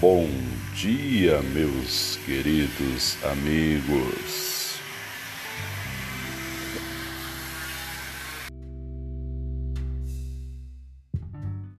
Bom dia, meus queridos amigos.